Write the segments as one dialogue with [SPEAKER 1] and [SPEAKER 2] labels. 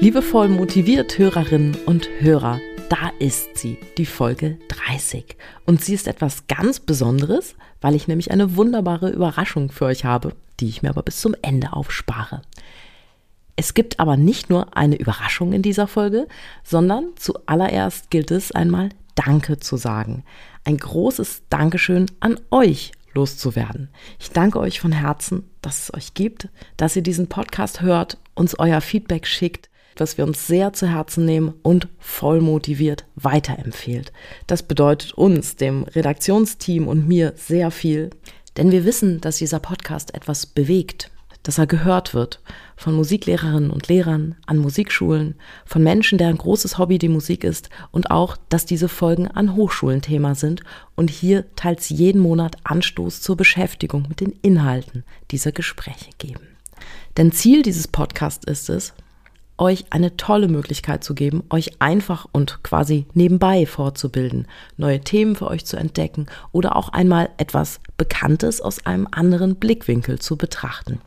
[SPEAKER 1] Liebevoll motiviert Hörerinnen und Hörer, da ist sie, die Folge 30. Und sie ist etwas ganz Besonderes, weil ich nämlich eine wunderbare Überraschung für euch habe, die ich mir aber bis zum Ende aufspare. Es gibt aber nicht nur eine Überraschung in dieser Folge, sondern zuallererst gilt es einmal Danke zu sagen. Ein großes Dankeschön an euch loszuwerden. Ich danke euch von Herzen, dass es euch gibt, dass ihr diesen Podcast hört, uns euer Feedback schickt was wir uns sehr zu Herzen nehmen und voll motiviert weiterempfehlt. Das bedeutet uns, dem Redaktionsteam und mir sehr viel, denn wir wissen, dass dieser Podcast etwas bewegt, dass er gehört wird von Musiklehrerinnen und Lehrern, an Musikschulen, von Menschen, deren großes Hobby die Musik ist und auch, dass diese Folgen an Hochschulen Thema sind und hier teils jeden Monat Anstoß zur Beschäftigung mit den Inhalten dieser Gespräche geben. Denn Ziel dieses Podcasts ist es, euch eine tolle Möglichkeit zu geben, euch einfach und quasi nebenbei fortzubilden, neue Themen für euch zu entdecken oder auch einmal etwas Bekanntes aus einem anderen Blickwinkel zu betrachten.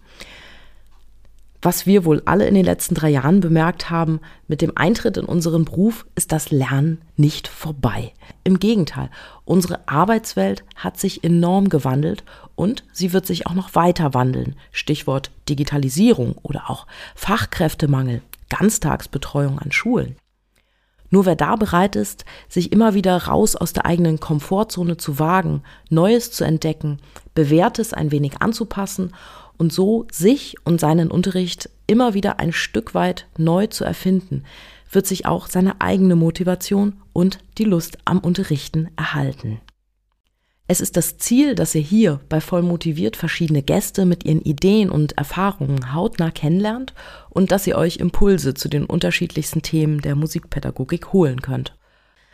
[SPEAKER 1] Was wir wohl alle in den letzten drei Jahren bemerkt haben, mit dem Eintritt in unseren Beruf ist das Lernen nicht vorbei. Im Gegenteil, unsere Arbeitswelt hat sich enorm gewandelt und sie wird sich auch noch weiter wandeln. Stichwort Digitalisierung oder auch Fachkräftemangel Ganztagsbetreuung an Schulen. Nur wer da bereit ist, sich immer wieder raus aus der eigenen Komfortzone zu wagen, Neues zu entdecken, Bewährtes ein wenig anzupassen und so sich und seinen Unterricht immer wieder ein Stück weit neu zu erfinden, wird sich auch seine eigene Motivation und die Lust am Unterrichten erhalten. Es ist das Ziel, dass ihr hier bei voll motiviert verschiedene Gäste mit ihren Ideen und Erfahrungen hautnah kennenlernt und dass ihr euch Impulse zu den unterschiedlichsten Themen der Musikpädagogik holen könnt.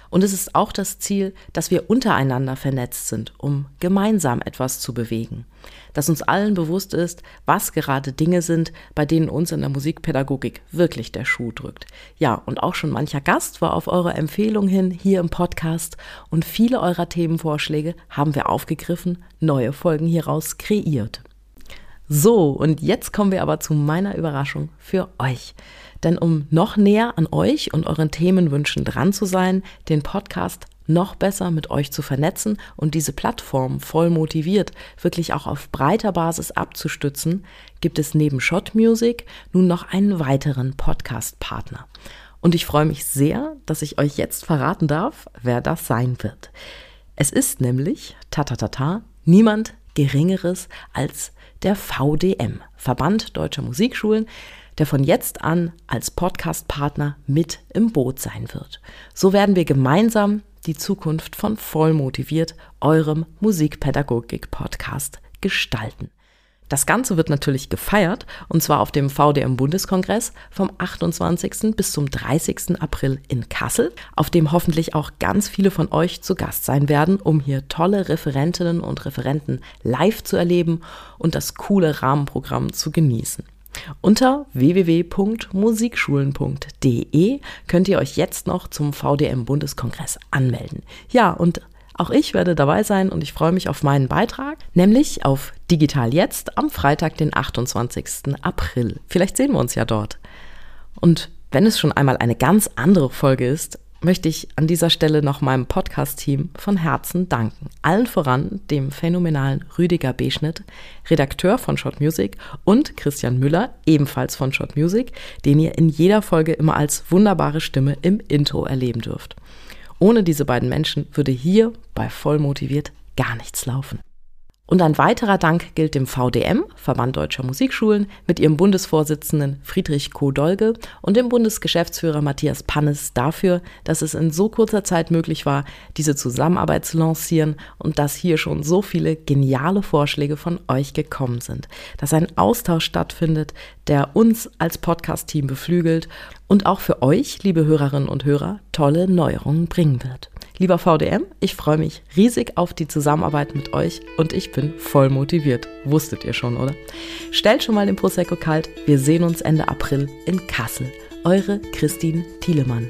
[SPEAKER 1] Und es ist auch das Ziel, dass wir untereinander vernetzt sind, um gemeinsam etwas zu bewegen. Dass uns allen bewusst ist, was gerade Dinge sind, bei denen uns in der Musikpädagogik wirklich der Schuh drückt. Ja, und auch schon mancher Gast war auf eure Empfehlung hin hier im Podcast und viele eurer Themenvorschläge haben wir aufgegriffen, neue Folgen hieraus kreiert. So, und jetzt kommen wir aber zu meiner Überraschung für euch. Denn um noch näher an euch und euren Themenwünschen dran zu sein, den Podcast noch besser mit euch zu vernetzen und diese Plattform voll motiviert, wirklich auch auf breiter Basis abzustützen, gibt es neben Shot Music nun noch einen weiteren Podcast-Partner. Und ich freue mich sehr, dass ich euch jetzt verraten darf, wer das sein wird. Es ist nämlich, tatatata, niemand Geringeres als der VDM, Verband Deutscher Musikschulen, der von jetzt an als Podcast-Partner mit im Boot sein wird. So werden wir gemeinsam die Zukunft von Vollmotiviert, eurem Musikpädagogik-Podcast, gestalten. Das Ganze wird natürlich gefeiert, und zwar auf dem VDM-Bundeskongress vom 28. bis zum 30. April in Kassel, auf dem hoffentlich auch ganz viele von euch zu Gast sein werden, um hier tolle Referentinnen und Referenten live zu erleben und das coole Rahmenprogramm zu genießen. Unter www.musikschulen.de könnt ihr euch jetzt noch zum VDM-Bundeskongress anmelden. Ja, und auch ich werde dabei sein und ich freue mich auf meinen Beitrag, nämlich auf Digital Jetzt am Freitag, den 28. April. Vielleicht sehen wir uns ja dort. Und wenn es schon einmal eine ganz andere Folge ist, möchte ich an dieser Stelle noch meinem Podcast-Team von Herzen danken. Allen voran dem phänomenalen Rüdiger Beschnitt, Redakteur von Shot Music und Christian Müller, ebenfalls von Shot Music, den ihr in jeder Folge immer als wunderbare Stimme im Intro erleben dürft. Ohne diese beiden Menschen würde hier bei Vollmotiviert gar nichts laufen. Und ein weiterer Dank gilt dem VDM, Verband Deutscher Musikschulen, mit ihrem Bundesvorsitzenden Friedrich Koh-Dolge und dem Bundesgeschäftsführer Matthias Pannes dafür, dass es in so kurzer Zeit möglich war, diese Zusammenarbeit zu lancieren und dass hier schon so viele geniale Vorschläge von euch gekommen sind. Dass ein Austausch stattfindet, der uns als Podcast-Team beflügelt und auch für euch, liebe Hörerinnen und Hörer, tolle Neuerungen bringen wird. Lieber VDM, ich freue mich riesig auf die Zusammenarbeit mit euch und ich bin voll motiviert. Wusstet ihr schon, oder? Stellt schon mal den Prosecco kalt. Wir sehen uns Ende April in Kassel. Eure Christine Thielemann.